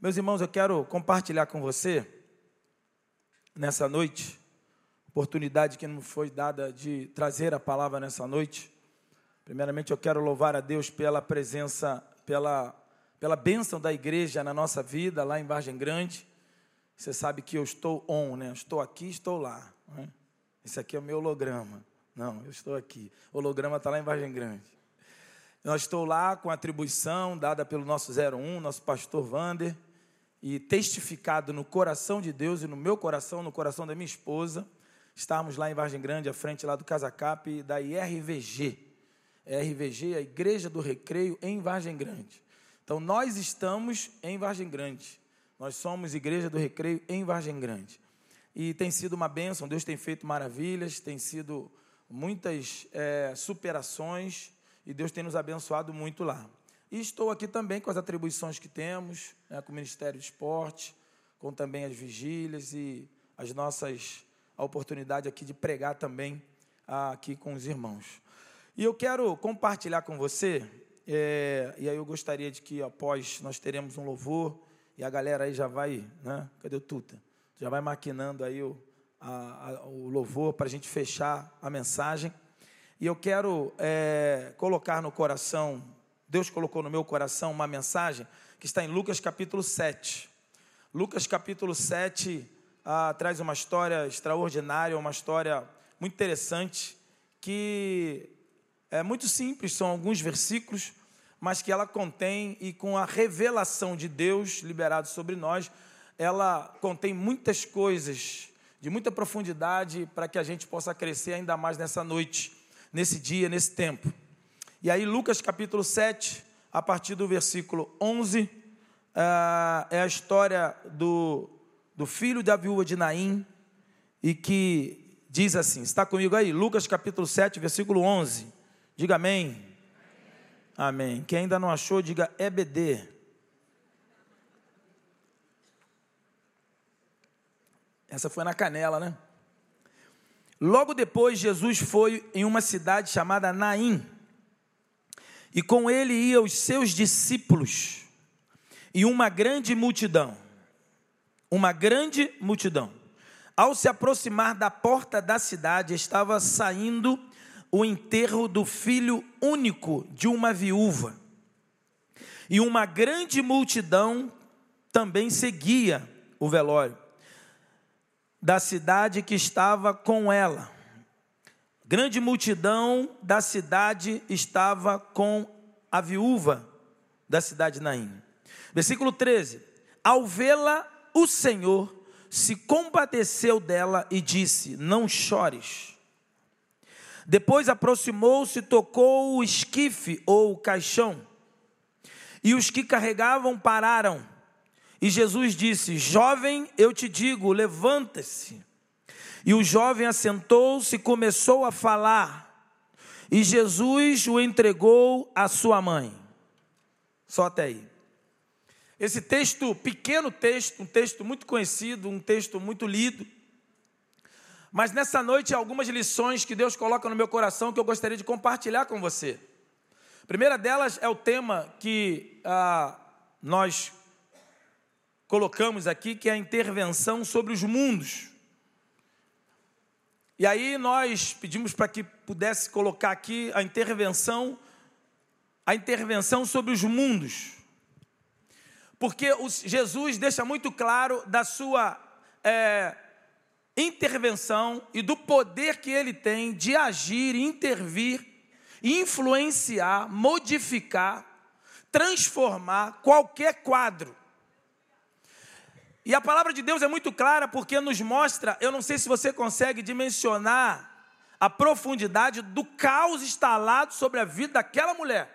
Meus irmãos, eu quero compartilhar com você, nessa noite, oportunidade que nos foi dada de trazer a palavra nessa noite. Primeiramente, eu quero louvar a Deus pela presença, pela, pela bênção da igreja na nossa vida, lá em Vargem Grande. Você sabe que eu estou on, né? estou aqui, estou lá. Né? Esse aqui é o meu holograma. Não, eu estou aqui. O holograma está lá em Vargem Grande. Nós estou lá com a atribuição dada pelo nosso 01, nosso pastor Vander, e testificado no coração de Deus e no meu coração, no coração da minha esposa. Estávamos lá em Vargem Grande, à frente lá do Casacap da IRVG. IRVG, a Igreja do Recreio em Vargem Grande. Então nós estamos em Vargem Grande. Nós somos Igreja do Recreio em Vargem Grande. E tem sido uma bênção, Deus tem feito maravilhas, tem sido muitas é, superações e Deus tem nos abençoado muito lá. E estou aqui também com as atribuições que temos, né, com o Ministério de Esporte, com também as vigílias e as nossas a oportunidade aqui de pregar também aqui com os irmãos. E eu quero compartilhar com você, é, e aí eu gostaria de que após nós teremos um louvor e a galera aí já vai, né? Cadê o Tuta? Já vai maquinando aí o, a, a, o louvor para a gente fechar a mensagem. E eu quero é, colocar no coração, Deus colocou no meu coração uma mensagem que está em Lucas capítulo 7. Lucas capítulo 7 ah, traz uma história extraordinária, uma história muito interessante, que é muito simples, são alguns versículos, mas que ela contém, e com a revelação de Deus liberado sobre nós, ela contém muitas coisas de muita profundidade para que a gente possa crescer ainda mais nessa noite, nesse dia, nesse tempo. E aí, Lucas capítulo 7, a partir do versículo 11, ah, é a história do, do filho da viúva de Naim, e que diz assim: está comigo aí? Lucas capítulo 7, versículo 11. Diga amém. Amém. Quem ainda não achou, diga EBD. Essa foi na canela, né? Logo depois, Jesus foi em uma cidade chamada Naim, e com ele iam os seus discípulos e uma grande multidão. Uma grande multidão. Ao se aproximar da porta da cidade, estava saindo o enterro do filho único de uma viúva. E uma grande multidão também seguia o velório da cidade que estava com ela. Grande multidão da cidade estava com a viúva da cidade de Naim. Versículo 13: Ao vê-la, o Senhor se compadeceu dela e disse: Não chores. Depois aproximou-se, tocou o esquife ou o caixão, e os que carregavam pararam. E Jesus disse: Jovem, eu te digo, levanta-se. E o jovem assentou-se e começou a falar. E Jesus o entregou à sua mãe. Só até aí. Esse texto, pequeno texto, um texto muito conhecido, um texto muito lido, mas nessa noite, algumas lições que Deus coloca no meu coração que eu gostaria de compartilhar com você. A primeira delas é o tema que ah, nós colocamos aqui, que é a intervenção sobre os mundos. E aí nós pedimos para que pudesse colocar aqui a intervenção, a intervenção sobre os mundos. Porque Jesus deixa muito claro da sua é, intervenção e do poder que ele tem de agir, intervir, influenciar, modificar, transformar qualquer quadro. E a palavra de Deus é muito clara porque nos mostra, eu não sei se você consegue dimensionar a profundidade do caos instalado sobre a vida daquela mulher.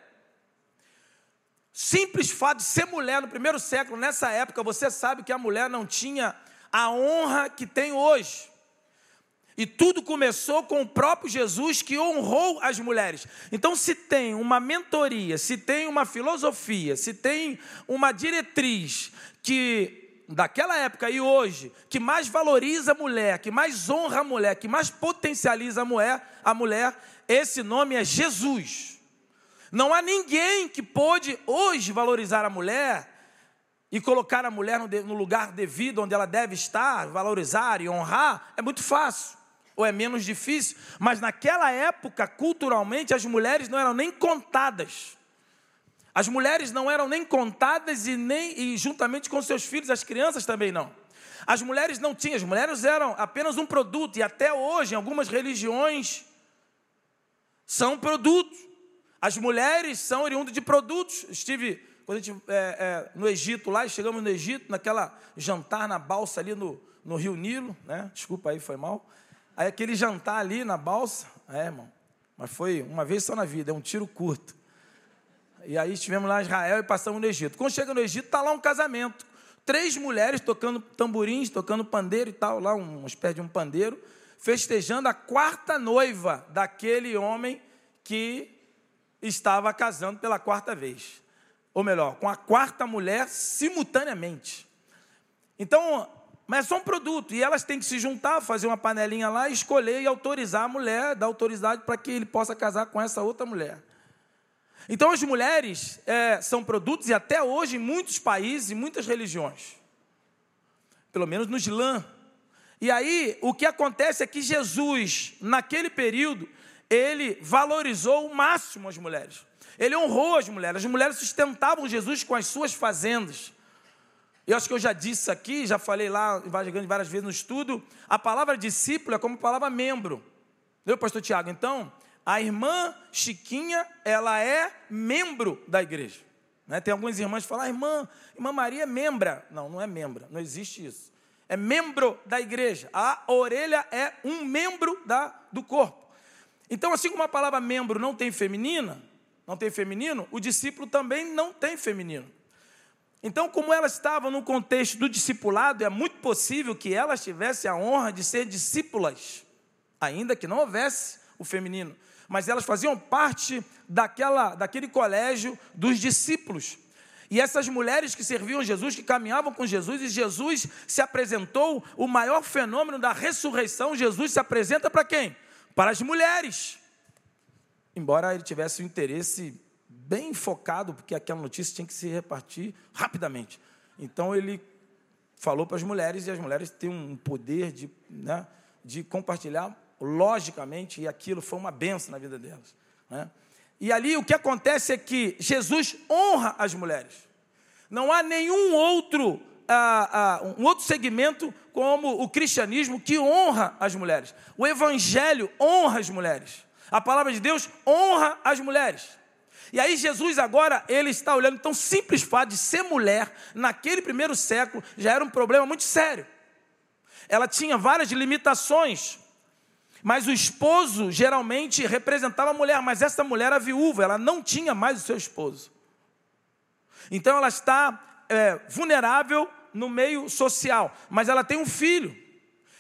Simples fato de ser mulher no primeiro século, nessa época, você sabe que a mulher não tinha a honra que tem hoje. E tudo começou com o próprio Jesus que honrou as mulheres. Então, se tem uma mentoria, se tem uma filosofia, se tem uma diretriz que daquela época e hoje, que mais valoriza a mulher, que mais honra a mulher, que mais potencializa a mulher, a mulher, esse nome é Jesus. Não há ninguém que pôde hoje valorizar a mulher e colocar a mulher no lugar devido, onde ela deve estar, valorizar e honrar, é muito fácil, ou é menos difícil, mas naquela época, culturalmente, as mulheres não eram nem contadas. As mulheres não eram nem contadas e nem e juntamente com seus filhos, as crianças também não. As mulheres não tinham, as mulheres eram apenas um produto, e até hoje, em algumas religiões, são produtos. As mulheres são oriundas de produtos. Estive quando a gente é, é, no Egito lá, chegamos no Egito, naquela jantar na balsa ali no, no Rio Nilo, né? Desculpa aí, foi mal. Aí aquele jantar ali na balsa, é, irmão, mas foi uma vez só na vida, é um tiro curto. E aí estivemos lá em Israel e passamos no Egito. Quando chega no Egito, está lá um casamento. Três mulheres tocando tamborins, tocando pandeiro e tal, lá uma espécie de um pandeiro, festejando a quarta noiva daquele homem que estava casando pela quarta vez ou melhor, com a quarta mulher simultaneamente. Então, mas é só um produto, e elas têm que se juntar, fazer uma panelinha lá, escolher e autorizar a mulher, dar autoridade para que ele possa casar com essa outra mulher. Então, as mulheres é, são produtos, e até hoje, em muitos países e muitas religiões, pelo menos no Islã. E aí, o que acontece é que Jesus, naquele período, ele valorizou o máximo as mulheres. Ele honrou as mulheres. As mulheres sustentavam Jesus com as suas fazendas. Eu acho que eu já disse aqui, já falei lá várias vezes no estudo, a palavra discípulo é como palavra membro. Viu, pastor Tiago? Então, a irmã Chiquinha, ela é membro da igreja. Né? Tem algumas irmãs que falam, ah, irmã, irmã Maria é membra. Não, não é membra, não existe isso. É membro da igreja. A orelha é um membro da, do corpo. Então, assim como a palavra membro não tem feminina, não tem feminino, o discípulo também não tem feminino. Então, como elas estavam no contexto do discipulado, é muito possível que elas tivessem a honra de ser discípulas, ainda que não houvesse o feminino, mas elas faziam parte daquela, daquele colégio dos discípulos. E essas mulheres que serviam Jesus, que caminhavam com Jesus, e Jesus se apresentou, o maior fenômeno da ressurreição, Jesus se apresenta para quem? Para as mulheres embora ele tivesse um interesse bem focado, porque aquela notícia tinha que se repartir rapidamente. Então ele falou para as mulheres, e as mulheres têm um poder de, né, de compartilhar logicamente, e aquilo foi uma benção na vida delas. Né? E ali o que acontece é que Jesus honra as mulheres. Não há nenhum outro, ah, ah, um outro segmento como o cristianismo que honra as mulheres. O evangelho honra as mulheres. A palavra de Deus honra as mulheres. E aí Jesus agora, ele está olhando, então simples fato de ser mulher, naquele primeiro século, já era um problema muito sério. Ela tinha várias limitações, mas o esposo geralmente representava a mulher, mas essa mulher era viúva, ela não tinha mais o seu esposo. Então ela está é, vulnerável no meio social, mas ela tem um filho.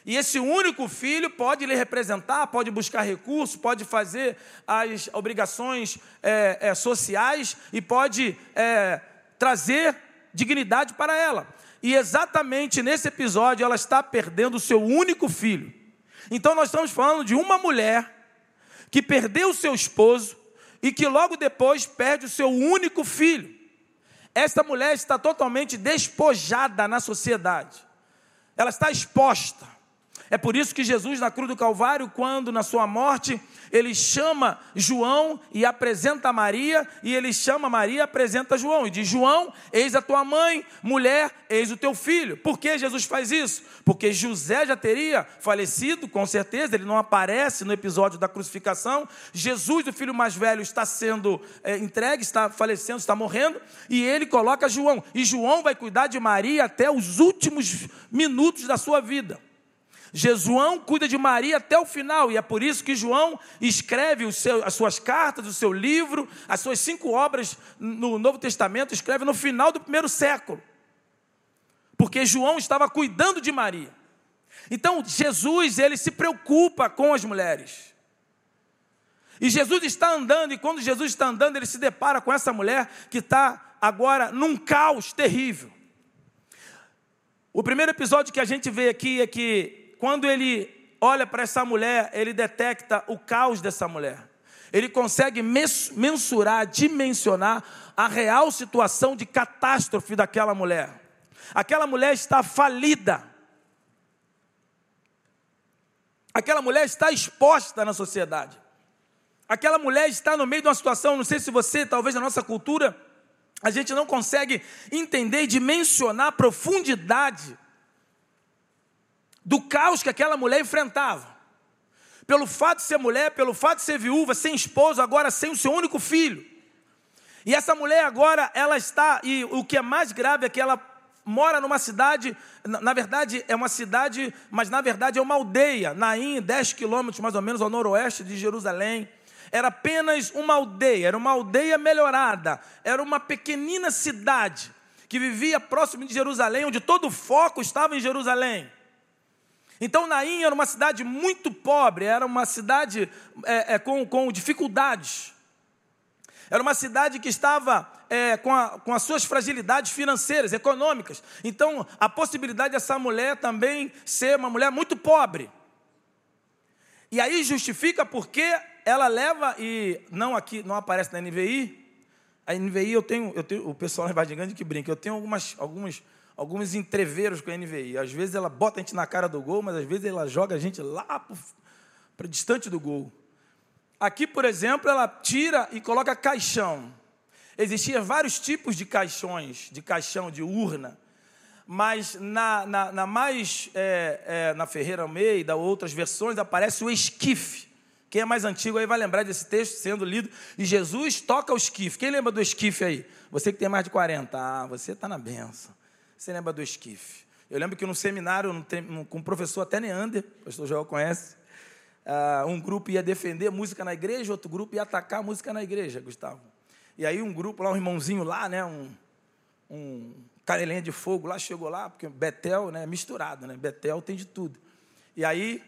E esse único filho pode lhe representar, pode buscar recursos, pode fazer as obrigações é, é, sociais e pode é, trazer dignidade para ela. E exatamente nesse episódio ela está perdendo o seu único filho. Então nós estamos falando de uma mulher que perdeu o seu esposo e que logo depois perde o seu único filho. Esta mulher está totalmente despojada na sociedade. Ela está exposta. É por isso que Jesus, na cruz do Calvário, quando na sua morte, ele chama João e apresenta Maria, e ele chama Maria e apresenta João, e diz: João, eis a tua mãe, mulher, eis o teu filho. Por que Jesus faz isso? Porque José já teria falecido, com certeza, ele não aparece no episódio da crucificação. Jesus, o filho mais velho, está sendo é, entregue, está falecendo, está morrendo, e ele coloca João, e João vai cuidar de Maria até os últimos minutos da sua vida. João cuida de Maria até o final, e é por isso que João escreve seu, as suas cartas, o seu livro, as suas cinco obras no Novo Testamento, escreve no final do primeiro século. Porque João estava cuidando de Maria. Então, Jesus, ele se preocupa com as mulheres. E Jesus está andando, e quando Jesus está andando, ele se depara com essa mulher que está agora num caos terrível. O primeiro episódio que a gente vê aqui é que quando ele olha para essa mulher, ele detecta o caos dessa mulher. Ele consegue mensurar, dimensionar a real situação de catástrofe daquela mulher. Aquela mulher está falida. Aquela mulher está exposta na sociedade. Aquela mulher está no meio de uma situação, não sei se você, talvez na nossa cultura, a gente não consegue entender e dimensionar a profundidade do caos que aquela mulher enfrentava. Pelo fato de ser mulher, pelo fato de ser viúva, sem esposo, agora sem o seu único filho. E essa mulher agora, ela está, e o que é mais grave é que ela mora numa cidade, na verdade é uma cidade, mas na verdade é uma aldeia, Naim, 10 quilômetros mais ou menos ao noroeste de Jerusalém. Era apenas uma aldeia, era uma aldeia melhorada, era uma pequenina cidade que vivia próximo de Jerusalém, onde todo o foco estava em Jerusalém. Então Naim era uma cidade muito pobre, era uma cidade é, é, com, com dificuldades. Era uma cidade que estava é, com, a, com, as suas fragilidades financeiras, econômicas. Então, a possibilidade dessa mulher também ser uma mulher muito pobre. E aí justifica porque ela leva, e não aqui, não aparece na NVI. A NVI eu tenho, eu tenho o pessoal lá em Grande que brinca, eu tenho algumas, algumas, alguns entreveros com a NVI. Às vezes ela bota a gente na cara do gol, mas às vezes ela joga a gente lá para distante do gol. Aqui, por exemplo, ela tira e coloca caixão. Existiam vários tipos de caixões, de caixão, de urna. Mas na, na, na mais, é, é, na Ferreira Almeida, outras versões, aparece o esquife. Quem é mais antigo aí vai lembrar desse texto sendo lido. E Jesus toca o esquife. Quem lembra do esquife aí? Você que tem mais de 40. Ah, você está na benção. Você lembra do esquife? Eu lembro que no seminário, com o professor até Neander, o pastor Joel conhece, Uh, um grupo ia defender música na igreja, outro grupo ia atacar música na igreja, Gustavo. E aí um grupo lá, um irmãozinho lá, né, um, um canelinha de fogo lá, chegou lá, porque Betel né, é misturado, né? Betel tem de tudo. E aí,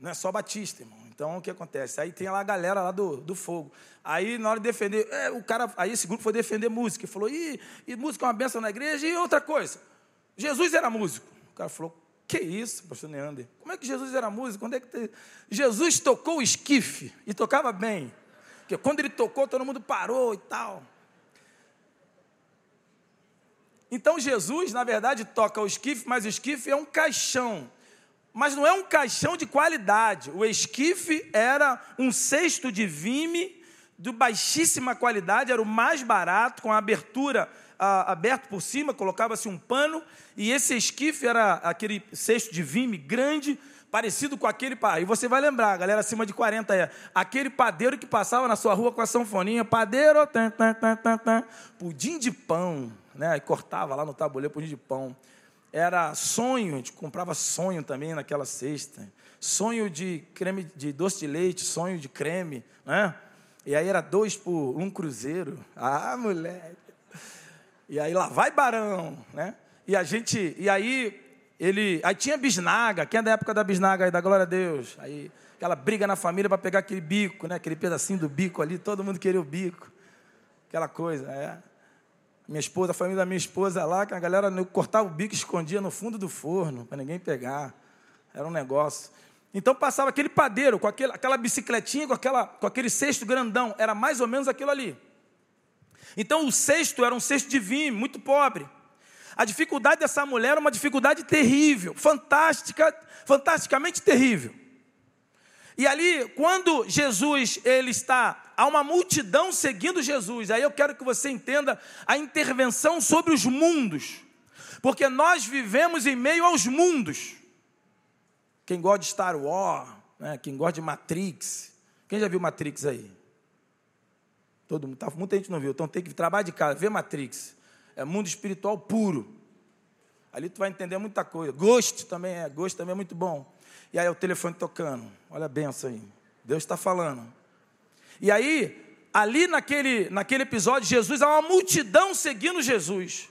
não é só Batista, irmão. Então, o que acontece? Aí tem lá a galera lá do, do fogo. Aí, na hora de defender, é, o cara, aí esse grupo foi defender música. E falou, e música é uma benção na igreja. E outra coisa, Jesus era músico. O cara falou, que isso, pastor Neander? Como é que Jesus era músico? Quando é que te... Jesus tocou o esquife e tocava bem. Porque quando ele tocou, todo mundo parou e tal. Então Jesus, na verdade, toca o esquife, mas o esquife é um caixão. Mas não é um caixão de qualidade. O esquife era um cesto de vime de baixíssima qualidade, era o mais barato, com a abertura aberto por cima, colocava-se um pano, e esse esquife era aquele cesto de vime grande, parecido com aquele. E você vai lembrar, galera acima de 40 é aquele padeiro que passava na sua rua com a sanfoninha, padeiro, tan, tan, tan, tan, tan, pudim de pão, né? E cortava lá no tabuleiro pudim de pão. Era sonho, a gente comprava sonho também naquela cesta. Sonho de creme de doce de leite, sonho de creme, né? E aí era dois por um cruzeiro. Ah, moleque. E aí lá vai Barão, né? E a gente, e aí ele, aí tinha bisnaga, quem é da época da bisnaga aí, da glória a Deus? Aí aquela briga na família para pegar aquele bico, né? Aquele pedacinho do bico ali, todo mundo queria o bico. Aquela coisa, é. Minha esposa, a família da minha esposa lá, que a galera cortava o bico e escondia no fundo do forno, para ninguém pegar. Era um negócio. Então passava aquele padeiro com aquele, aquela bicicletinha, com, aquela, com aquele cesto grandão. Era mais ou menos aquilo ali. Então o cesto era um cesto de vinho, muito pobre. A dificuldade dessa mulher era uma dificuldade terrível, fantástica, fantasticamente terrível. E ali, quando Jesus ele está, há uma multidão seguindo Jesus. Aí eu quero que você entenda a intervenção sobre os mundos, porque nós vivemos em meio aos mundos. Quem gosta de Star Wars, né? quem gosta de Matrix, quem já viu Matrix aí? Todo mundo, tá, muita gente não viu. Então tem que trabalhar de casa, ver Matrix. É mundo espiritual puro. Ali tu vai entender muita coisa. Gosto também é, gosto também é muito bom. E aí o telefone tocando. Olha a benção aí. Deus está falando. E aí, ali naquele, naquele episódio, Jesus, há uma multidão seguindo Jesus.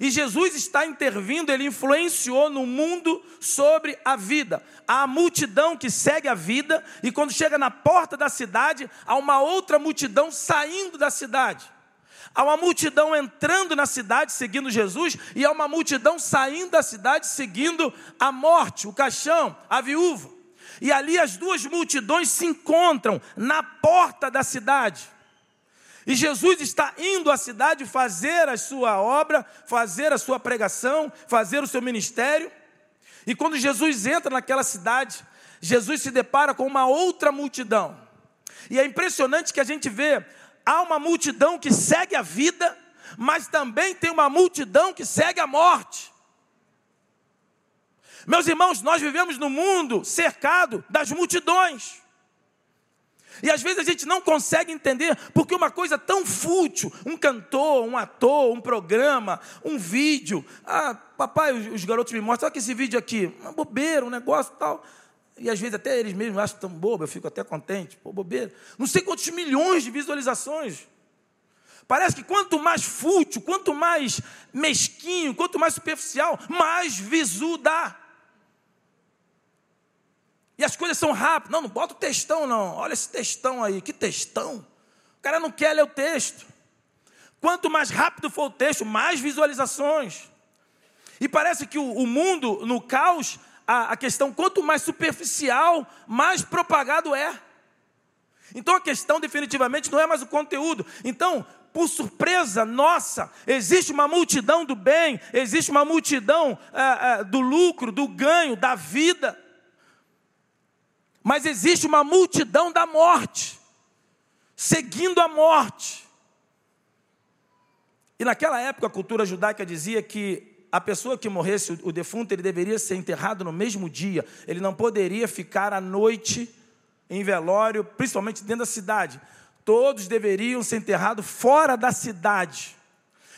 E Jesus está intervindo, ele influenciou no mundo sobre a vida. Há a multidão que segue a vida, e quando chega na porta da cidade, há uma outra multidão saindo da cidade. Há uma multidão entrando na cidade seguindo Jesus, e há uma multidão saindo da cidade seguindo a morte, o caixão, a viúva. E ali as duas multidões se encontram na porta da cidade. E Jesus está indo à cidade fazer a sua obra, fazer a sua pregação, fazer o seu ministério. E quando Jesus entra naquela cidade, Jesus se depara com uma outra multidão. E é impressionante que a gente vê, há uma multidão que segue a vida, mas também tem uma multidão que segue a morte. Meus irmãos, nós vivemos no mundo cercado das multidões. E às vezes a gente não consegue entender porque uma coisa tão fútil, um cantor, um ator, um programa, um vídeo. Ah, papai, os, garotos me mostram, olha que esse vídeo aqui, uma bobeira, um negócio tal. E às vezes até eles mesmos acham tão bobo, eu fico até contente, pô, bobeira. Não sei quantos milhões de visualizações. Parece que quanto mais fútil, quanto mais mesquinho, quanto mais superficial, mais visu dá. E as coisas são rápidas. Não, não bota o textão, não. Olha esse textão aí. Que textão? O cara não quer ler o texto. Quanto mais rápido for o texto, mais visualizações. E parece que o, o mundo, no caos, a, a questão, quanto mais superficial, mais propagado é. Então a questão definitivamente não é mais o conteúdo. Então, por surpresa nossa, existe uma multidão do bem, existe uma multidão é, é, do lucro, do ganho, da vida. Mas existe uma multidão da morte, seguindo a morte. E naquela época a cultura judaica dizia que a pessoa que morresse, o defunto, ele deveria ser enterrado no mesmo dia. Ele não poderia ficar à noite em velório, principalmente dentro da cidade. Todos deveriam ser enterrados fora da cidade.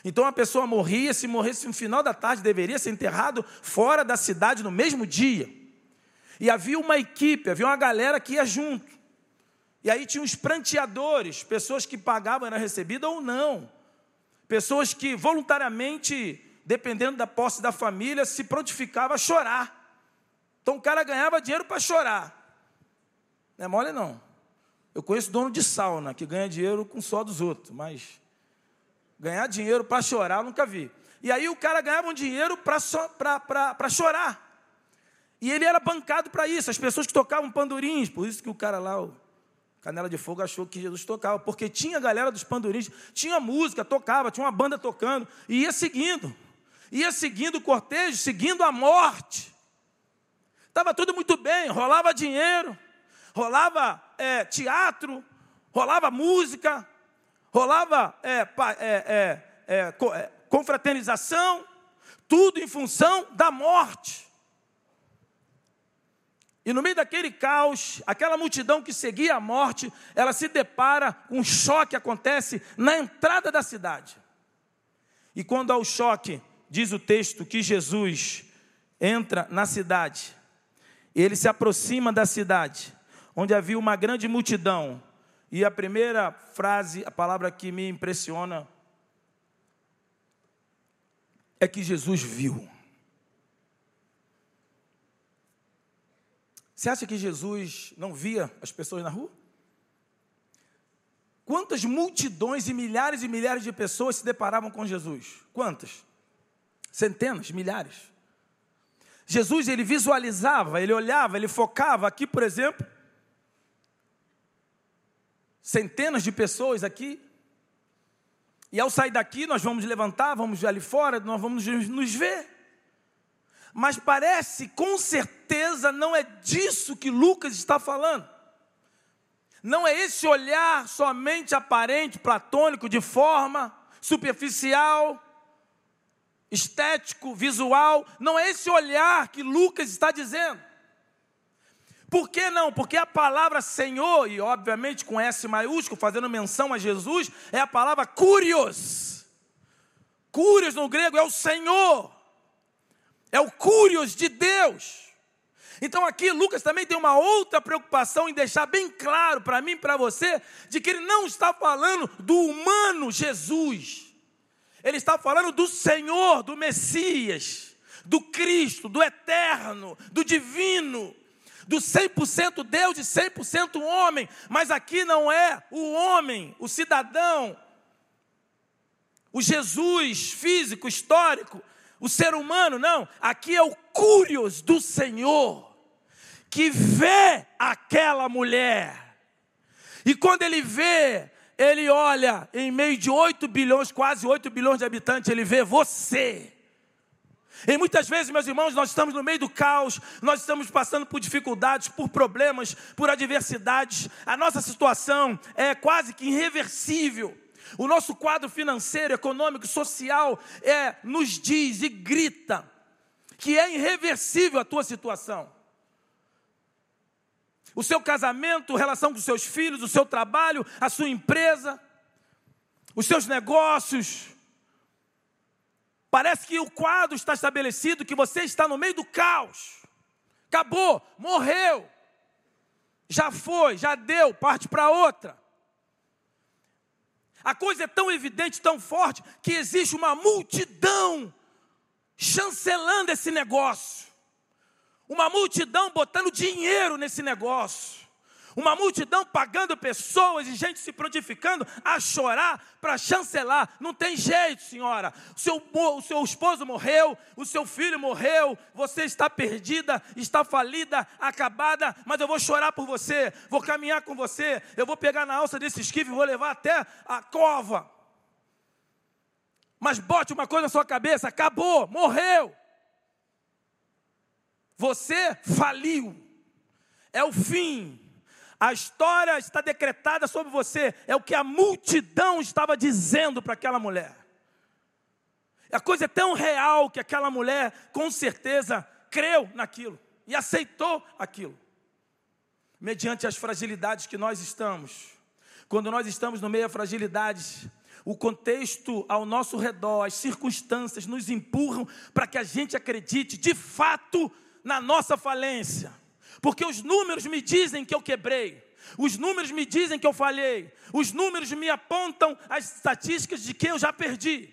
Então a pessoa morria, se morresse no final da tarde, deveria ser enterrado fora da cidade no mesmo dia. E havia uma equipe, havia uma galera que ia junto. E aí tinha os pranteadores, pessoas que pagavam, era recebida ou não. Pessoas que voluntariamente, dependendo da posse da família, se prontificava a chorar. Então o cara ganhava dinheiro para chorar. Não é mole não. Eu conheço dono de sauna que ganha dinheiro com só dos outros, mas ganhar dinheiro para chorar eu nunca vi. E aí o cara ganhava um dinheiro para chorar. E ele era bancado para isso, as pessoas que tocavam pandurins, por isso que o cara lá, o Canela de Fogo, achou que Jesus tocava, porque tinha a galera dos pandurins, tinha música, tocava, tinha uma banda tocando, e ia seguindo, ia seguindo o cortejo, seguindo a morte. Estava tudo muito bem, rolava dinheiro, rolava é, teatro, rolava música, rolava é, é, é, é confraternização, tudo em função da morte. E no meio daquele caos, aquela multidão que seguia a morte, ela se depara com um choque acontece na entrada da cidade. E quando há o choque, diz o texto que Jesus entra na cidade, ele se aproxima da cidade, onde havia uma grande multidão. E a primeira frase, a palavra que me impressiona, é que Jesus viu. Você acha que Jesus não via as pessoas na rua? Quantas multidões e milhares e milhares de pessoas se deparavam com Jesus? Quantas? Centenas, milhares. Jesus, ele visualizava, ele olhava, ele focava. Aqui, por exemplo, centenas de pessoas aqui. E ao sair daqui, nós vamos levantar, vamos ali fora, nós vamos nos ver. Mas parece, com certeza, não é disso que Lucas está falando. Não é esse olhar somente aparente, platônico, de forma superficial, estético, visual. Não é esse olhar que Lucas está dizendo. Por que não? Porque a palavra Senhor, e obviamente com S maiúsculo, fazendo menção a Jesus, é a palavra curios. Curios no grego é o Senhor é o curios de Deus. Então aqui Lucas também tem uma outra preocupação em deixar bem claro para mim e para você de que ele não está falando do humano Jesus. Ele está falando do Senhor, do Messias, do Cristo, do eterno, do divino, do 100% Deus e 100% homem. Mas aqui não é o homem, o cidadão, o Jesus físico, histórico, o ser humano, não. Aqui é o curios do Senhor, que vê aquela mulher. E quando ele vê ele olha em meio de 8 bilhões, quase 8 bilhões de habitantes, ele vê você. E muitas vezes, meus irmãos, nós estamos no meio do caos, nós estamos passando por dificuldades, por problemas, por adversidades. A nossa situação é quase que irreversível. O nosso quadro financeiro, econômico, social é nos diz e grita que é irreversível a tua situação. O seu casamento, relação com seus filhos, o seu trabalho, a sua empresa, os seus negócios, Parece que o quadro está estabelecido, que você está no meio do caos. Acabou, morreu. Já foi, já deu, parte para outra. A coisa é tão evidente, tão forte, que existe uma multidão chancelando esse negócio. Uma multidão botando dinheiro nesse negócio. Uma multidão pagando pessoas e gente se prontificando a chorar para chancelar. Não tem jeito, senhora. O seu, o seu esposo morreu, o seu filho morreu, você está perdida, está falida, acabada, mas eu vou chorar por você, vou caminhar com você, eu vou pegar na alça desse esquife e vou levar até a cova. Mas bote uma coisa na sua cabeça: acabou, morreu. Você faliu. É o fim a história está decretada sobre você, é o que a multidão estava dizendo para aquela mulher. A coisa é tão real que aquela mulher, com certeza, creu naquilo e aceitou aquilo. Mediante as fragilidades que nós estamos, quando nós estamos no meio de fragilidades, o contexto ao nosso redor, as circunstâncias nos empurram para que a gente acredite de fato na nossa falência porque os números me dizem que eu quebrei. Os números me dizem que eu falhei. Os números me apontam as estatísticas de que eu já perdi.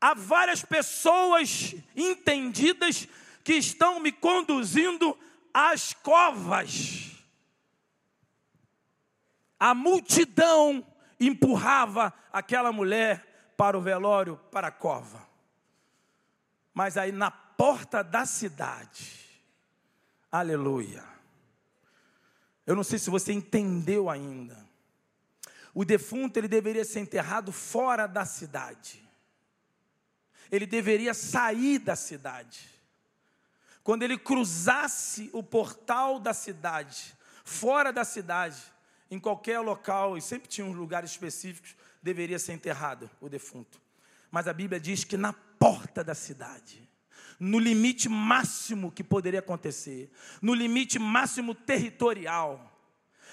Há várias pessoas entendidas que estão me conduzindo às covas. A multidão empurrava aquela mulher para o velório, para a cova. Mas aí na porta da cidade. Aleluia. Eu não sei se você entendeu ainda. O defunto ele deveria ser enterrado fora da cidade. Ele deveria sair da cidade. Quando ele cruzasse o portal da cidade, fora da cidade, em qualquer local, e sempre tinha uns lugares específicos, deveria ser enterrado o defunto. Mas a Bíblia diz que na porta da cidade no limite máximo que poderia acontecer, no limite máximo territorial.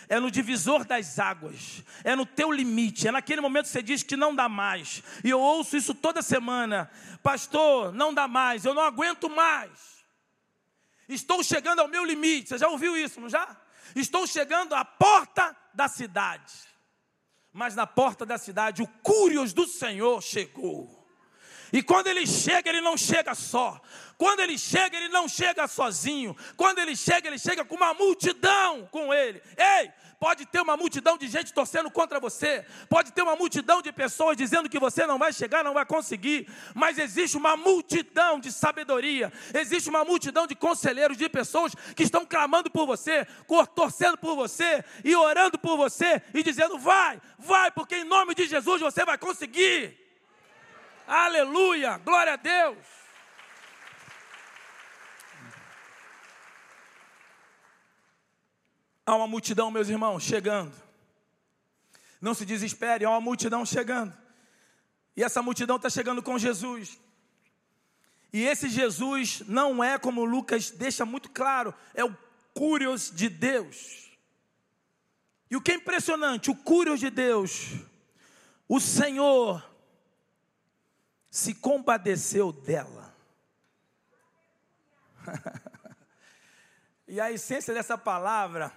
É no divisor das águas, é no teu limite, é naquele momento que você diz que não dá mais. E eu ouço isso toda semana, pastor, não dá mais, eu não aguento mais. Estou chegando ao meu limite. Você já ouviu isso, não já? Estou chegando à porta da cidade. Mas na porta da cidade, o Cúrios do Senhor chegou. E quando ele chega, ele não chega só. Quando ele chega, ele não chega sozinho. Quando ele chega, ele chega com uma multidão com ele. Ei, pode ter uma multidão de gente torcendo contra você. Pode ter uma multidão de pessoas dizendo que você não vai chegar, não vai conseguir. Mas existe uma multidão de sabedoria. Existe uma multidão de conselheiros, de pessoas que estão clamando por você, torcendo por você e orando por você e dizendo: vai, vai, porque em nome de Jesus você vai conseguir. Aleluia, glória a Deus. Há uma multidão, meus irmãos, chegando. Não se desespere, há uma multidão chegando. E essa multidão está chegando com Jesus. E esse Jesus não é como Lucas deixa muito claro, é o Cúrios de Deus. E o que é impressionante, o Cúrios de Deus, o Senhor se compadeceu dela. e a essência dessa palavra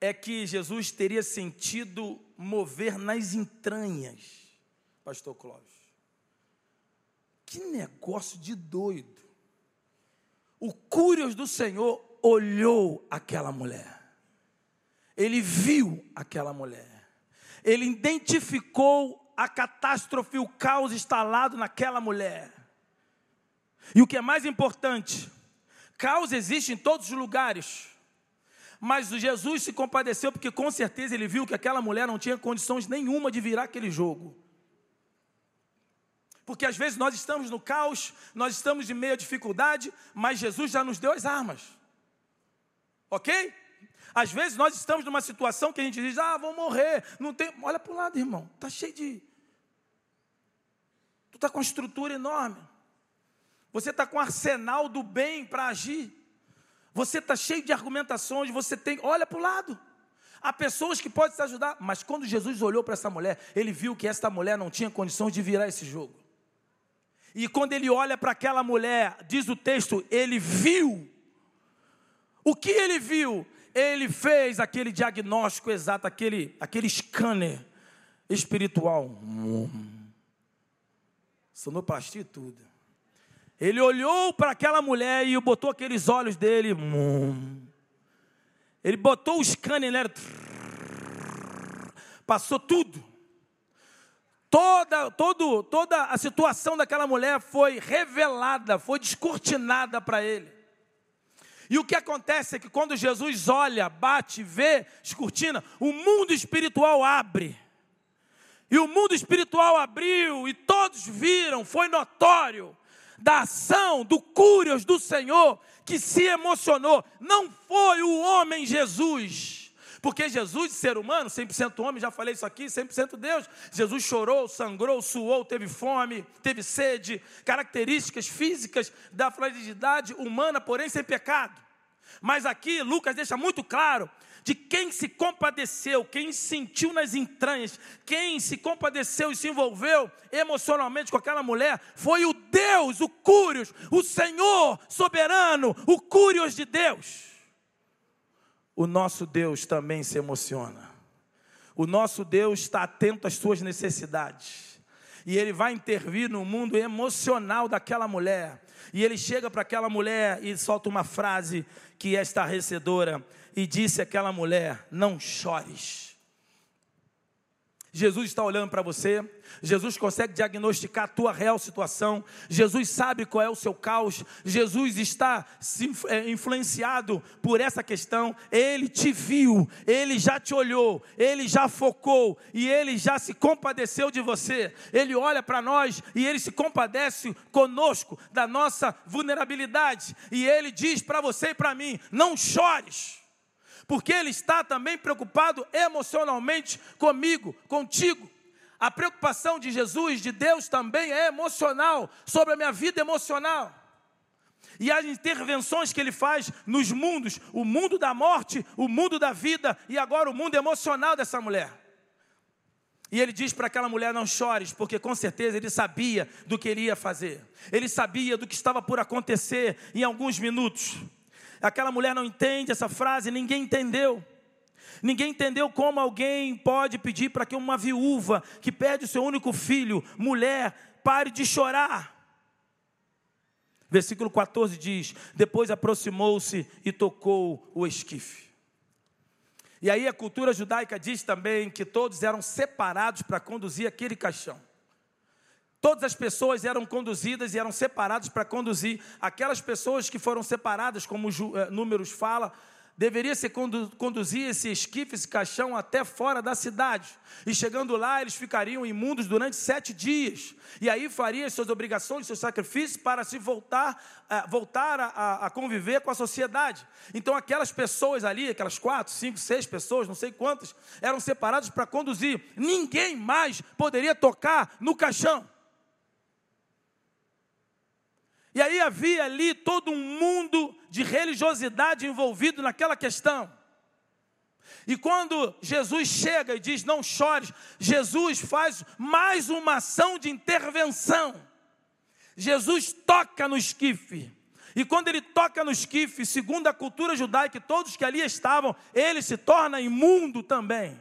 é que Jesus teria sentido mover nas entranhas, Pastor Clóvis. Que negócio de doido. O Cúrios do Senhor olhou aquela mulher. Ele viu aquela mulher. Ele identificou a catástrofe, o caos instalado naquela mulher. E o que é mais importante, caos existe em todos os lugares, Mas Jesus se compadeceu porque com certeza ele viu que aquela mulher não tinha condições nenhuma de virar aquele jogo. Porque às vezes nós estamos no caos, nós estamos em meio à dificuldade, mas Jesus já nos deu as armas. Ok? Às vezes nós estamos numa situação que a gente diz, ah, vou morrer, não tem. Olha para o lado, irmão, está cheio de. Está com estrutura enorme. Você está com arsenal do bem para agir. Você está cheio de argumentações, você tem. Olha para o lado. Há pessoas que podem te ajudar, mas quando Jesus olhou para essa mulher, ele viu que esta mulher não tinha condições de virar esse jogo. E quando ele olha para aquela mulher, diz o texto, ele viu. O que ele viu? Ele fez aquele diagnóstico exato, aquele, aquele scanner espiritual. Sonoplastia e tudo. Ele olhou para aquela mulher e botou aqueles olhos dele. Ele botou o scanner. Passou tudo. Toda, todo, toda a situação daquela mulher foi revelada, foi descortinada para ele. E o que acontece é que quando Jesus olha, bate, vê, descortina, o mundo espiritual abre. E o mundo espiritual abriu e todos viram, foi notório da ação, do cúrios do Senhor, que se emocionou. Não foi o homem Jesus. Porque Jesus, ser humano, 100% homem, já falei isso aqui, 100% Deus. Jesus chorou, sangrou, suou, teve fome, teve sede, características físicas da fragilidade humana, porém sem pecado. Mas aqui Lucas deixa muito claro de quem se compadeceu, quem sentiu nas entranhas, quem se compadeceu e se envolveu emocionalmente com aquela mulher, foi o Deus, o Cúrios, o Senhor soberano, o Cúrios de Deus. O nosso Deus também se emociona. O nosso Deus está atento às suas necessidades. E ele vai intervir no mundo emocional daquela mulher. E ele chega para aquela mulher e solta uma frase que é estarrecedora e disse àquela mulher: Não chores. Jesus está olhando para você, Jesus consegue diagnosticar a tua real situação, Jesus sabe qual é o seu caos, Jesus está é, influenciado por essa questão, Ele te viu, Ele já te olhou, Ele já focou e Ele já se compadeceu de você. Ele olha para nós e Ele se compadece conosco da nossa vulnerabilidade e Ele diz para você e para mim: não chores porque Ele está também preocupado emocionalmente comigo, contigo. A preocupação de Jesus, de Deus também é emocional, sobre a minha vida emocional. E as intervenções que ele faz nos mundos, o mundo da morte, o mundo da vida e agora o mundo emocional dessa mulher. E ele diz para aquela mulher: Não chores, porque com certeza ele sabia do que ele ia fazer, ele sabia do que estava por acontecer em alguns minutos. Aquela mulher não entende essa frase, ninguém entendeu. Ninguém entendeu como alguém pode pedir para que uma viúva que perde o seu único filho, mulher, pare de chorar. Versículo 14 diz: Depois aproximou-se e tocou o esquife. E aí a cultura judaica diz também que todos eram separados para conduzir aquele caixão. Todas as pessoas eram conduzidas e eram separadas para conduzir. Aquelas pessoas que foram separadas, como eh, números fala, deveria se condu conduzir esse esquife, esse caixão até fora da cidade. E chegando lá, eles ficariam imundos durante sete dias. E aí faria suas obrigações, seus sacrifícios para se voltar, uh, voltar a, a, conviver com a sociedade. Então aquelas pessoas ali, aquelas quatro, cinco, seis pessoas, não sei quantas, eram separadas para conduzir. Ninguém mais poderia tocar no caixão. E aí havia ali todo um mundo de religiosidade envolvido naquela questão. E quando Jesus chega e diz: Não chores, Jesus faz mais uma ação de intervenção. Jesus toca no esquife. E quando ele toca no esquife, segundo a cultura judaica, todos que ali estavam, ele se torna imundo também.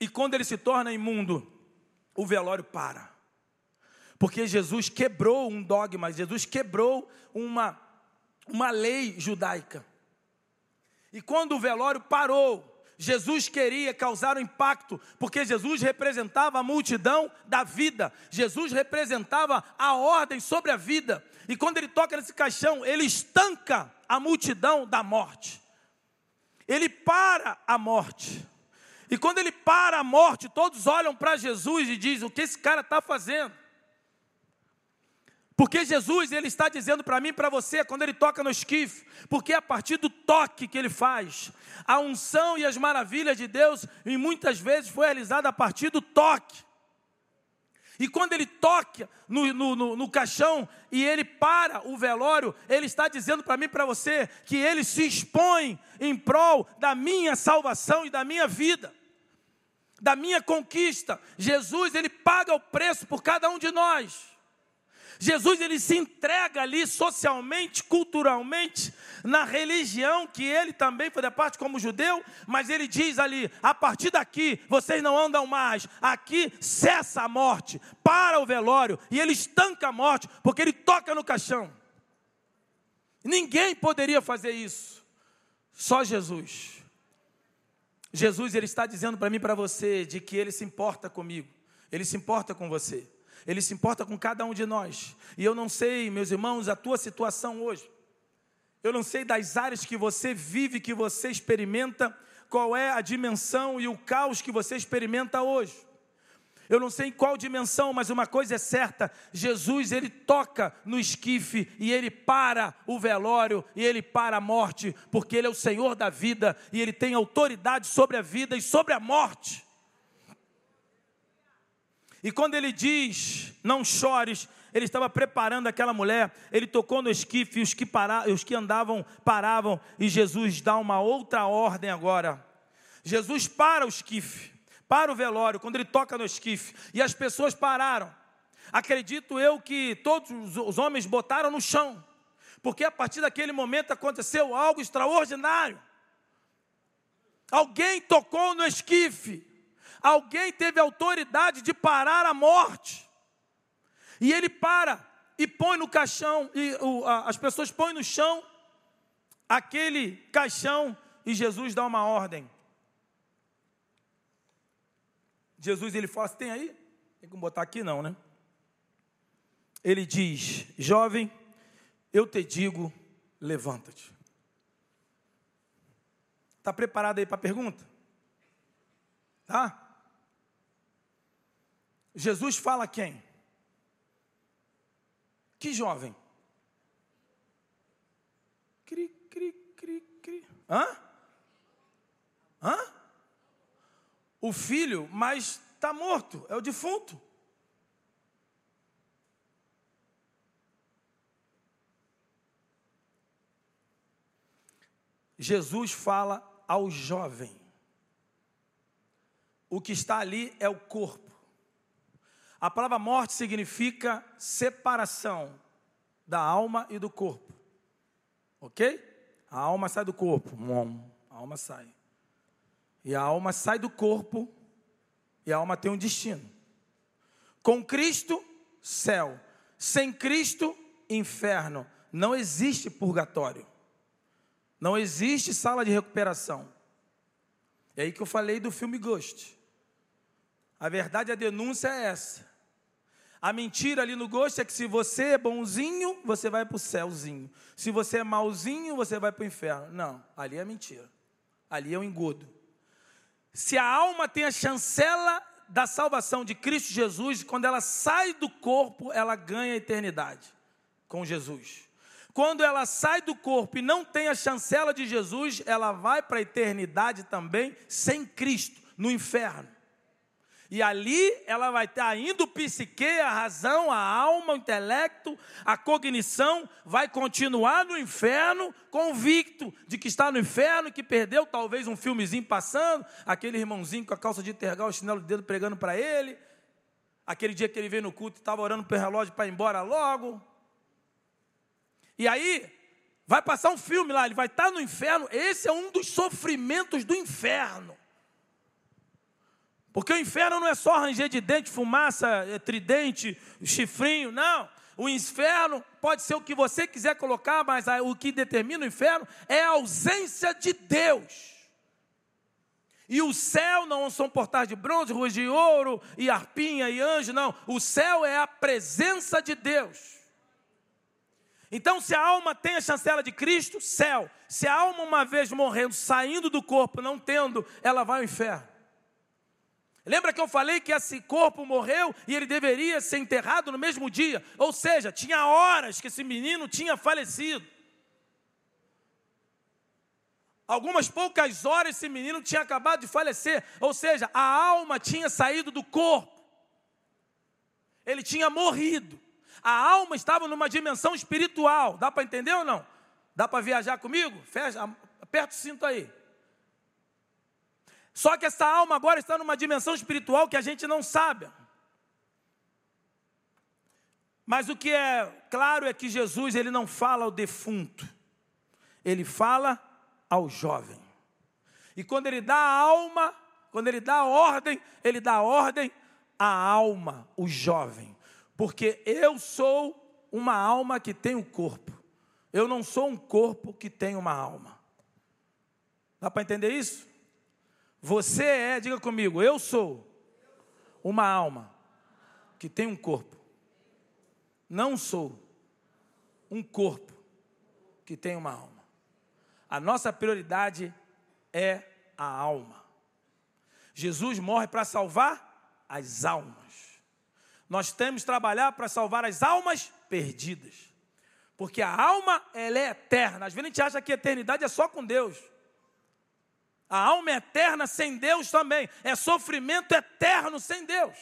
E quando ele se torna imundo, o velório para. Porque Jesus quebrou um dogma, Jesus quebrou uma, uma lei judaica. E quando o velório parou, Jesus queria causar um impacto, porque Jesus representava a multidão da vida, Jesus representava a ordem sobre a vida, e quando ele toca nesse caixão, ele estanca a multidão da morte, ele para a morte, e quando ele para a morte, todos olham para Jesus e dizem: O que esse cara está fazendo? Porque Jesus, ele está dizendo para mim e para você, quando ele toca no esquife, porque é a partir do toque que ele faz, a unção e as maravilhas de Deus, e muitas vezes foi realizada a partir do toque. E quando ele toca no, no, no, no caixão e ele para o velório, ele está dizendo para mim e para você que ele se expõe em prol da minha salvação e da minha vida, da minha conquista. Jesus, ele paga o preço por cada um de nós. Jesus ele se entrega ali socialmente, culturalmente, na religião que ele também da parte como judeu, mas ele diz ali: a partir daqui vocês não andam mais, aqui cessa a morte, para o velório, e ele estanca a morte, porque ele toca no caixão. Ninguém poderia fazer isso, só Jesus. Jesus ele está dizendo para mim para você de que ele se importa comigo, ele se importa com você. Ele se importa com cada um de nós. E eu não sei, meus irmãos, a tua situação hoje. Eu não sei das áreas que você vive, que você experimenta, qual é a dimensão e o caos que você experimenta hoje. Eu não sei em qual dimensão, mas uma coisa é certa: Jesus ele toca no esquife e ele para o velório e ele para a morte, porque ele é o Senhor da vida e ele tem autoridade sobre a vida e sobre a morte. E quando ele diz, não chores, ele estava preparando aquela mulher, ele tocou no esquife, os que, para, os que andavam paravam, e Jesus dá uma outra ordem agora. Jesus para o esquife, para o velório, quando ele toca no esquife, e as pessoas pararam. Acredito eu que todos os homens botaram no chão, porque a partir daquele momento aconteceu algo extraordinário. Alguém tocou no esquife, Alguém teve autoridade de parar a morte. E ele para e põe no caixão, e o, a, as pessoas põem no chão aquele caixão e Jesus dá uma ordem. Jesus ele fala: tem aí? Tem que botar aqui não, né? Ele diz: Jovem, eu te digo, levanta-te. Está preparado aí para a pergunta? Tá? Jesus fala quem? Que jovem? Cri, cri, cri, cri. Hã? Hã? O filho, mas está morto, é o defunto. Jesus fala ao jovem. O que está ali é o corpo. A palavra morte significa separação da alma e do corpo. Ok? A alma sai do corpo. A alma sai. E a alma sai do corpo e a alma tem um destino. Com Cristo, céu. Sem Cristo, inferno. Não existe purgatório. Não existe sala de recuperação. É aí que eu falei do filme Ghost. A verdade, a denúncia é essa. A mentira ali no gosto é que se você é bonzinho, você vai para o céuzinho. Se você é malzinho, você vai para o inferno. Não, ali é mentira. Ali é o um engodo. Se a alma tem a chancela da salvação de Cristo Jesus, quando ela sai do corpo, ela ganha a eternidade com Jesus. Quando ela sai do corpo e não tem a chancela de Jesus, ela vai para a eternidade também sem Cristo, no inferno. E ali ela vai estar indo o psique, a razão, a alma, o intelecto, a cognição, vai continuar no inferno, convicto de que está no inferno, que perdeu talvez um filmezinho passando, aquele irmãozinho com a calça de tergal, o chinelo de dedo pregando para ele, aquele dia que ele veio no culto e estava orando para o relógio para ir embora logo. E aí, vai passar um filme lá, ele vai estar no inferno, esse é um dos sofrimentos do inferno. Porque o inferno não é só ranger de dente, fumaça, é, tridente, chifrinho, não. O inferno pode ser o que você quiser colocar, mas o que determina o inferno é a ausência de Deus. E o céu não são portais de bronze, ruas de ouro, e arpinha e anjo, não. O céu é a presença de Deus. Então, se a alma tem a chancela de Cristo, céu. Se a alma, uma vez morrendo, saindo do corpo, não tendo, ela vai ao inferno. Lembra que eu falei que esse corpo morreu e ele deveria ser enterrado no mesmo dia? Ou seja, tinha horas que esse menino tinha falecido. Algumas poucas horas esse menino tinha acabado de falecer, ou seja, a alma tinha saído do corpo. Ele tinha morrido. A alma estava numa dimensão espiritual. Dá para entender ou não? Dá para viajar comigo? Fecha, aperta o cinto aí. Só que essa alma agora está numa dimensão espiritual que a gente não sabe. Mas o que é claro é que Jesus ele não fala ao defunto. Ele fala ao jovem. E quando ele dá a alma, quando ele dá a ordem, ele dá a ordem à alma, o jovem. Porque eu sou uma alma que tem um corpo. Eu não sou um corpo que tem uma alma. Dá para entender isso? Você é, diga comigo, eu sou uma alma que tem um corpo. Não sou um corpo que tem uma alma. A nossa prioridade é a alma. Jesus morre para salvar as almas. Nós temos que trabalhar para salvar as almas perdidas. Porque a alma, ela é eterna. Às vezes a gente acha que a eternidade é só com Deus. A alma é eterna sem Deus também. É sofrimento eterno sem Deus.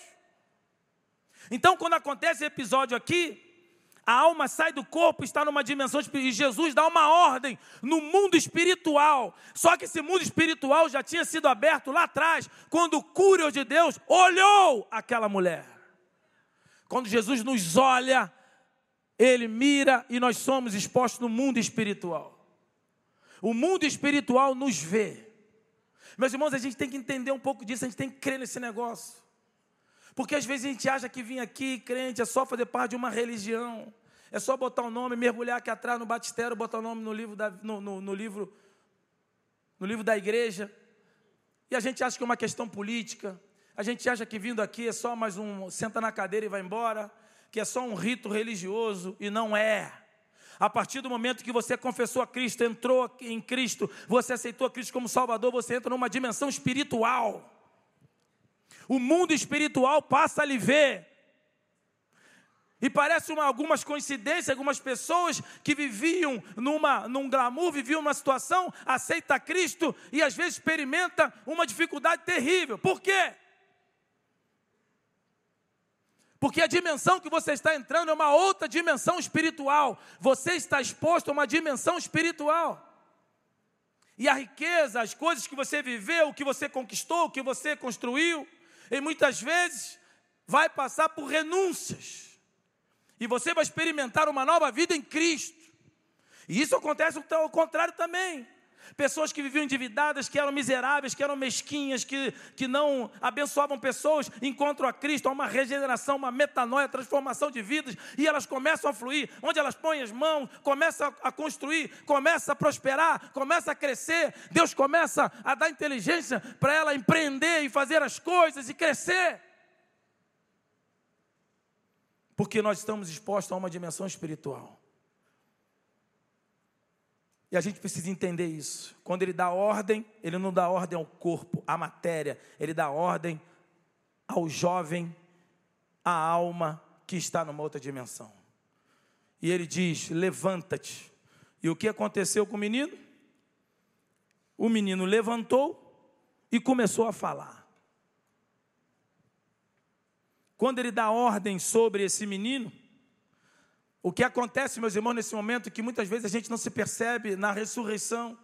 Então, quando acontece esse episódio aqui, a alma sai do corpo, está numa dimensão espiritual, e Jesus dá uma ordem no mundo espiritual. Só que esse mundo espiritual já tinha sido aberto lá atrás, quando o Cúrio de Deus olhou aquela mulher. Quando Jesus nos olha, ele mira e nós somos expostos no mundo espiritual. O mundo espiritual nos vê. Meus irmãos, a gente tem que entender um pouco disso, a gente tem que crer nesse negócio. Porque às vezes a gente acha que vir aqui, crente, é só fazer parte de uma religião. É só botar o um nome, mergulhar aqui atrás no batistério, botar o um nome no livro, da, no, no, no, livro, no livro da igreja. E a gente acha que é uma questão política. A gente acha que vindo aqui é só mais um senta na cadeira e vai embora, que é só um rito religioso e não é. A partir do momento que você confessou a Cristo, entrou em Cristo, você aceitou a Cristo como Salvador, você entra numa dimensão espiritual. O mundo espiritual passa a lhe ver. E parece uma, algumas coincidências, algumas pessoas que viviam numa, num glamour, viviam numa situação, aceita Cristo e às vezes experimenta uma dificuldade terrível. Por quê? Porque a dimensão que você está entrando é uma outra dimensão espiritual. Você está exposto a uma dimensão espiritual. E a riqueza, as coisas que você viveu, o que você conquistou, o que você construiu, e muitas vezes vai passar por renúncias. E você vai experimentar uma nova vida em Cristo. E isso acontece ao contrário também pessoas que viviam endividadas, que eram miseráveis, que eram mesquinhas, que, que não abençoavam pessoas, encontram a Cristo, há uma regeneração, uma metanoia, transformação de vidas, e elas começam a fluir, onde elas põem as mãos, começam a construir, começa a prosperar, começa a crescer, Deus começa a dar inteligência para ela empreender e fazer as coisas e crescer. Porque nós estamos expostos a uma dimensão espiritual. E a gente precisa entender isso. Quando ele dá ordem, ele não dá ordem ao corpo, à matéria, ele dá ordem ao jovem, à alma que está numa outra dimensão. E ele diz: Levanta-te. E o que aconteceu com o menino? O menino levantou e começou a falar. Quando ele dá ordem sobre esse menino, o que acontece, meus irmãos, nesse momento, que muitas vezes a gente não se percebe na ressurreição,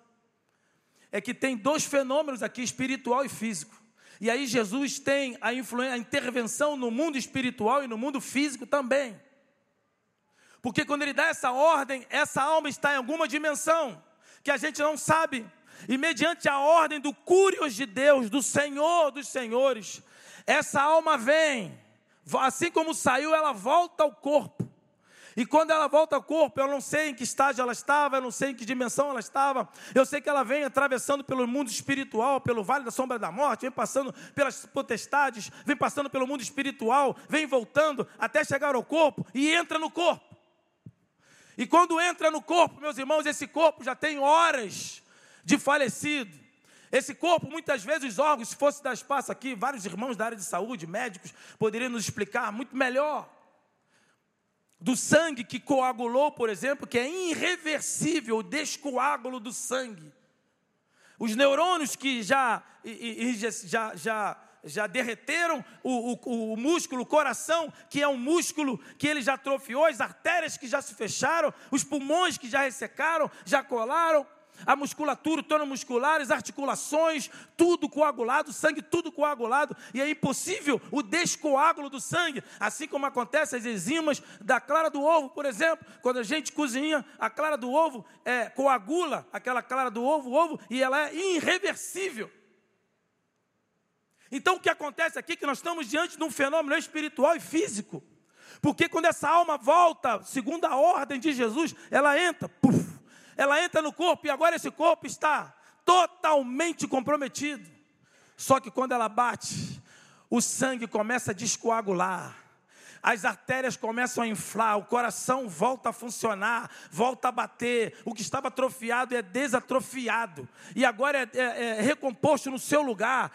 é que tem dois fenômenos aqui, espiritual e físico. E aí Jesus tem a a intervenção no mundo espiritual e no mundo físico também. Porque quando ele dá essa ordem, essa alma está em alguma dimensão que a gente não sabe. E mediante a ordem do Cúrios de Deus, do Senhor dos Senhores, essa alma vem, assim como saiu, ela volta ao corpo. E quando ela volta ao corpo, eu não sei em que estágio ela estava, eu não sei em que dimensão ela estava. Eu sei que ela vem atravessando pelo mundo espiritual, pelo vale da sombra da morte, vem passando pelas potestades, vem passando pelo mundo espiritual, vem voltando até chegar ao corpo e entra no corpo. E quando entra no corpo, meus irmãos, esse corpo já tem horas de falecido. Esse corpo, muitas vezes, os órgãos, se fosse dar espaço aqui, vários irmãos da área de saúde, médicos, poderiam nos explicar muito melhor do sangue que coagulou, por exemplo, que é irreversível o descoágulo do sangue. Os neurônios que já, já, já, já derreteram o, o, o, músculo, o coração, que é um músculo que ele já atrofiou, as artérias que já se fecharam, os pulmões que já ressecaram, já colaram, a musculatura, o tono muscular, as articulações, tudo coagulado, sangue tudo coagulado, e é impossível o descoágulo do sangue, assim como acontece as enzimas da clara do ovo, por exemplo, quando a gente cozinha, a clara do ovo é, coagula aquela clara do ovo, o ovo, e ela é irreversível. Então o que acontece aqui é que nós estamos diante de um fenômeno espiritual e físico. Porque quando essa alma volta, segundo a ordem de Jesus, ela entra, puf, ela entra no corpo e agora esse corpo está totalmente comprometido. Só que quando ela bate, o sangue começa a descoagular. As artérias começam a inflar, o coração volta a funcionar, volta a bater. O que estava atrofiado é desatrofiado, e agora é, é, é recomposto no seu lugar.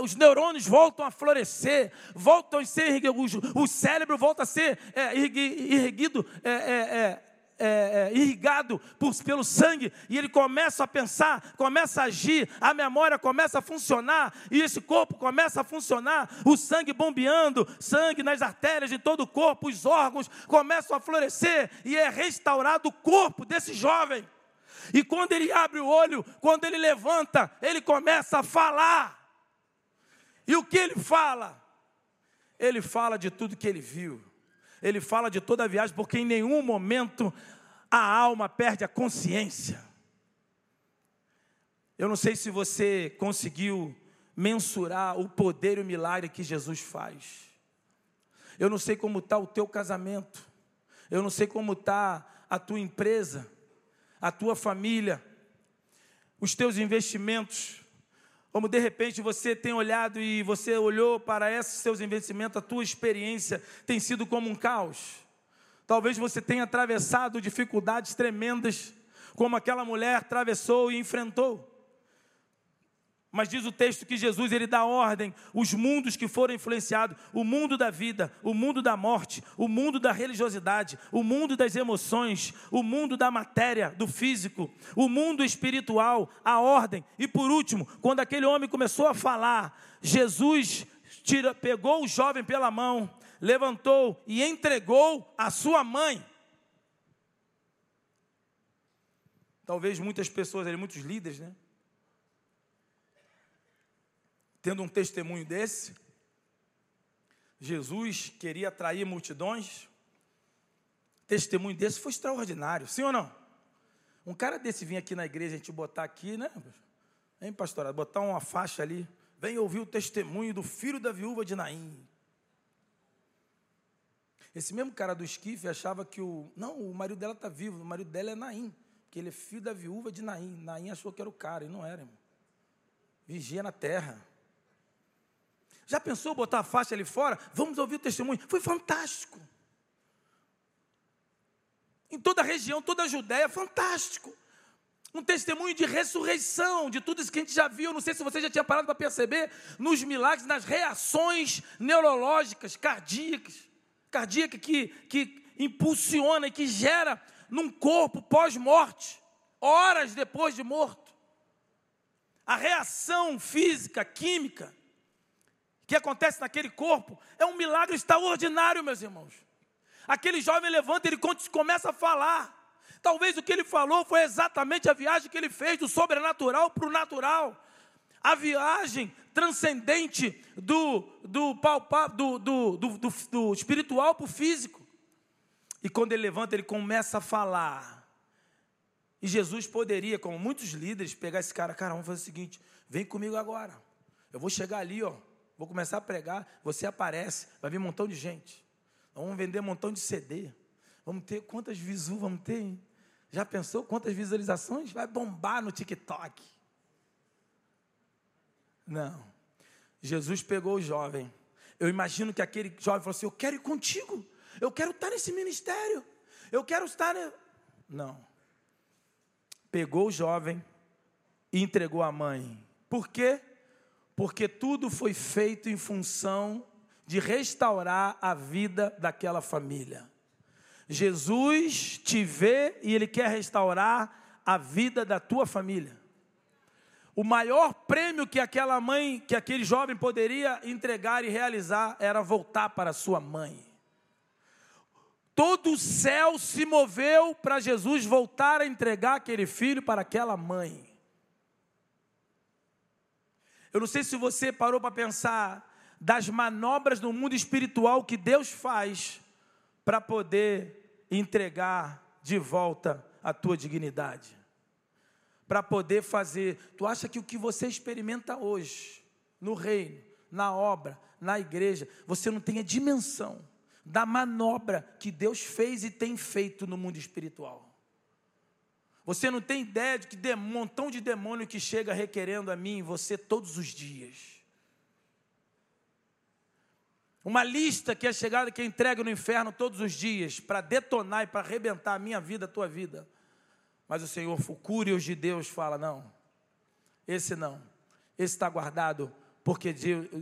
Os neurônios voltam a florescer, voltam a ser o cérebro volta a ser é, erguido, é, é, irrigado por, pelo sangue, e ele começa a pensar, começa a agir, a memória começa a funcionar, e esse corpo começa a funcionar, o sangue bombeando, sangue nas artérias de todo o corpo, os órgãos começam a florescer, e é restaurado o corpo desse jovem. E quando ele abre o olho, quando ele levanta, ele começa a falar. E o que ele fala? Ele fala de tudo que ele viu ele fala de toda a viagem, porque em nenhum momento a alma perde a consciência. Eu não sei se você conseguiu mensurar o poder e o milagre que Jesus faz. Eu não sei como está o teu casamento. Eu não sei como está a tua empresa, a tua família, os teus investimentos. Como de repente você tem olhado e você olhou para esses seus investimentos, a tua experiência tem sido como um caos. Talvez você tenha atravessado dificuldades tremendas, como aquela mulher atravessou e enfrentou. Mas diz o texto que Jesus ele dá ordem, os mundos que foram influenciados, o mundo da vida, o mundo da morte, o mundo da religiosidade, o mundo das emoções, o mundo da matéria, do físico, o mundo espiritual, a ordem. E por último, quando aquele homem começou a falar, Jesus tira, pegou o jovem pela mão, levantou e entregou a sua mãe. Talvez muitas pessoas, muitos líderes, né? Tendo um testemunho desse, Jesus queria atrair multidões. Testemunho desse foi extraordinário, sim ou não? Um cara desse vir aqui na igreja, a gente botar aqui, né? Hein, pastorado? Botar uma faixa ali. Vem ouvir o testemunho do filho da viúva de Naim. Esse mesmo cara do esquife achava que o. Não, o marido dela está vivo, o marido dela é Naim. Porque ele é filho da viúva de Naim. Naim achou que era o cara, e não era, irmão. Vigia na terra. Já pensou botar a faixa ali fora? Vamos ouvir o testemunho. Foi fantástico. Em toda a região, toda a Judéia, fantástico. Um testemunho de ressurreição, de tudo isso que a gente já viu. Não sei se você já tinha parado para perceber nos milagres, nas reações neurológicas, cardíacas, cardíaca que, que impulsiona e que gera num corpo pós-morte, horas depois de morto. A reação física, química, que acontece naquele corpo é um milagre extraordinário, meus irmãos. Aquele jovem levanta, ele começa a falar. Talvez o que ele falou foi exatamente a viagem que ele fez do sobrenatural para o natural. A viagem transcendente do, do, do, do, do, do, do espiritual para o físico. E quando ele levanta, ele começa a falar. E Jesus poderia, como muitos líderes, pegar esse cara, cara, vamos fazer o seguinte: vem comigo agora. Eu vou chegar ali, ó. Vou começar a pregar, você aparece, vai vir um montão de gente. Vamos vender um montão de CD. Vamos ter quantas visu vamos ter? Hein? Já pensou quantas visualizações? Vai bombar no TikTok. Não. Jesus pegou o jovem. Eu imagino que aquele jovem falou assim: Eu quero ir contigo. Eu quero estar nesse ministério. Eu quero estar. Não. Pegou o jovem e entregou à mãe. Por quê? Porque tudo foi feito em função de restaurar a vida daquela família. Jesus te vê e ele quer restaurar a vida da tua família. O maior prêmio que aquela mãe, que aquele jovem poderia entregar e realizar era voltar para sua mãe. Todo o céu se moveu para Jesus voltar a entregar aquele filho para aquela mãe. Eu não sei se você parou para pensar das manobras no mundo espiritual que Deus faz para poder entregar de volta a tua dignidade. Para poder fazer. Tu acha que o que você experimenta hoje, no reino, na obra, na igreja, você não tem a dimensão da manobra que Deus fez e tem feito no mundo espiritual. Você não tem ideia de que um montão de demônio que chega requerendo a mim e você todos os dias. Uma lista que é chegada, que é entregue no inferno todos os dias, para detonar e para arrebentar a minha vida, a tua vida. Mas o Senhor, o Cúrios de Deus, fala: não, esse não, esse está guardado porque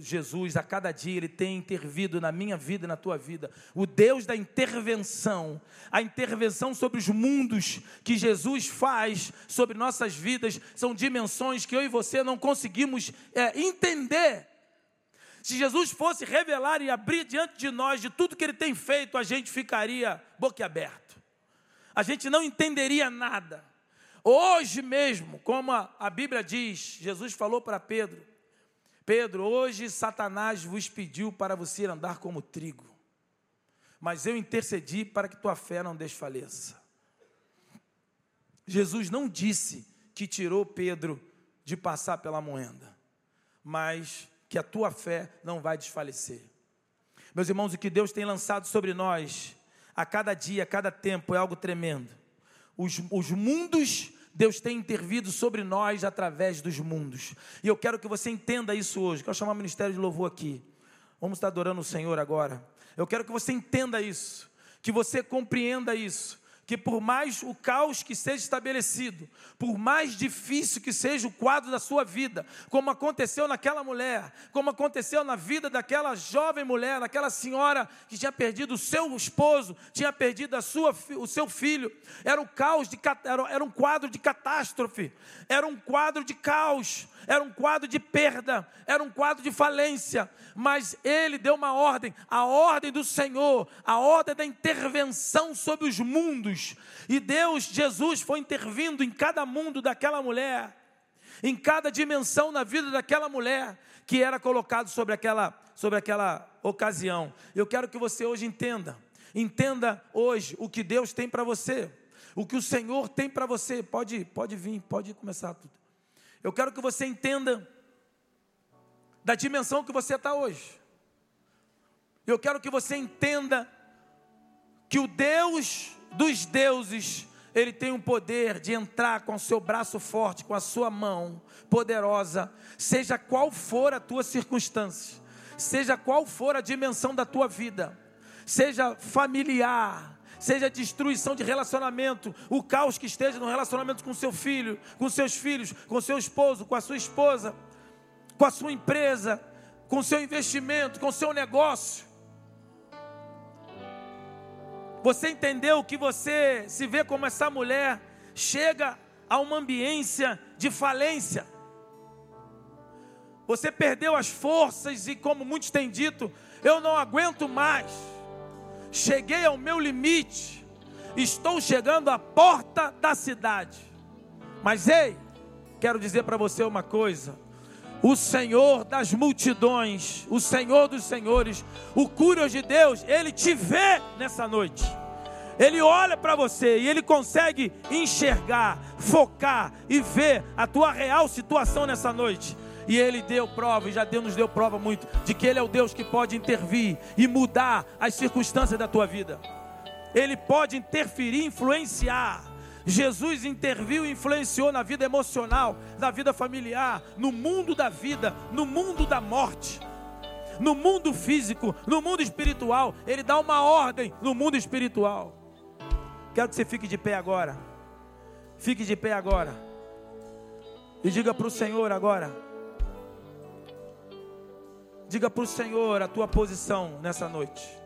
Jesus a cada dia ele tem intervido na minha vida e na tua vida. O Deus da intervenção, a intervenção sobre os mundos que Jesus faz sobre nossas vidas, são dimensões que eu e você não conseguimos é, entender. Se Jesus fosse revelar e abrir diante de nós de tudo que ele tem feito, a gente ficaria boquiaberto. A gente não entenderia nada. Hoje mesmo, como a Bíblia diz, Jesus falou para Pedro: Pedro, hoje Satanás vos pediu para você andar como trigo, mas eu intercedi para que tua fé não desfaleça. Jesus não disse que tirou Pedro de passar pela moenda, mas que a tua fé não vai desfalecer. Meus irmãos, o que Deus tem lançado sobre nós, a cada dia, a cada tempo, é algo tremendo. Os, os mundos, Deus tem intervido sobre nós através dos mundos. E eu quero que você entenda isso hoje. Quero chamar o Ministério de Louvor aqui. Vamos estar adorando o Senhor agora. Eu quero que você entenda isso, que você compreenda isso que por mais o caos que seja estabelecido, por mais difícil que seja o quadro da sua vida, como aconteceu naquela mulher, como aconteceu na vida daquela jovem mulher, daquela senhora que tinha perdido o seu esposo, tinha perdido a sua, o seu filho, era um caos de era, era um quadro de catástrofe, era um quadro de caos, era um quadro de perda, era um quadro de falência, mas ele deu uma ordem, a ordem do Senhor, a ordem da intervenção sobre os mundos. E Deus, Jesus, foi intervindo em cada mundo daquela mulher, em cada dimensão na vida daquela mulher que era colocado sobre aquela, sobre aquela ocasião. Eu quero que você hoje entenda, entenda hoje o que Deus tem para você, o que o Senhor tem para você. Pode, pode vir, pode começar tudo. Eu quero que você entenda da dimensão que você está hoje. Eu quero que você entenda que o Deus dos deuses, ele tem o poder de entrar com o seu braço forte, com a sua mão poderosa, seja qual for a tua circunstância, seja qual for a dimensão da tua vida, seja familiar, seja destruição de relacionamento, o caos que esteja no relacionamento com seu filho, com seus filhos, com seu esposo, com a sua esposa, com a sua empresa, com seu investimento, com seu negócio. Você entendeu que você se vê como essa mulher chega a uma ambiência de falência. Você perdeu as forças e, como muitos têm dito, eu não aguento mais cheguei ao meu limite, estou chegando à porta da cidade. Mas ei, quero dizer para você uma coisa: o Senhor das multidões, o Senhor dos senhores, o Curios de Deus, ele te vê nessa noite. Ele olha para você e ele consegue enxergar, focar e ver a tua real situação nessa noite. E ele deu prova, e já Deus nos deu prova muito, de que Ele é o Deus que pode intervir e mudar as circunstâncias da tua vida. ele pode interferir, influenciar. Jesus interviu e influenciou na vida emocional, na vida familiar, no mundo da vida, no mundo da morte, no mundo físico, no mundo espiritual. Ele dá uma ordem no mundo espiritual. Quero que você fique de pé agora. Fique de pé agora. E diga para o Senhor agora. Diga para o Senhor a tua posição nessa noite.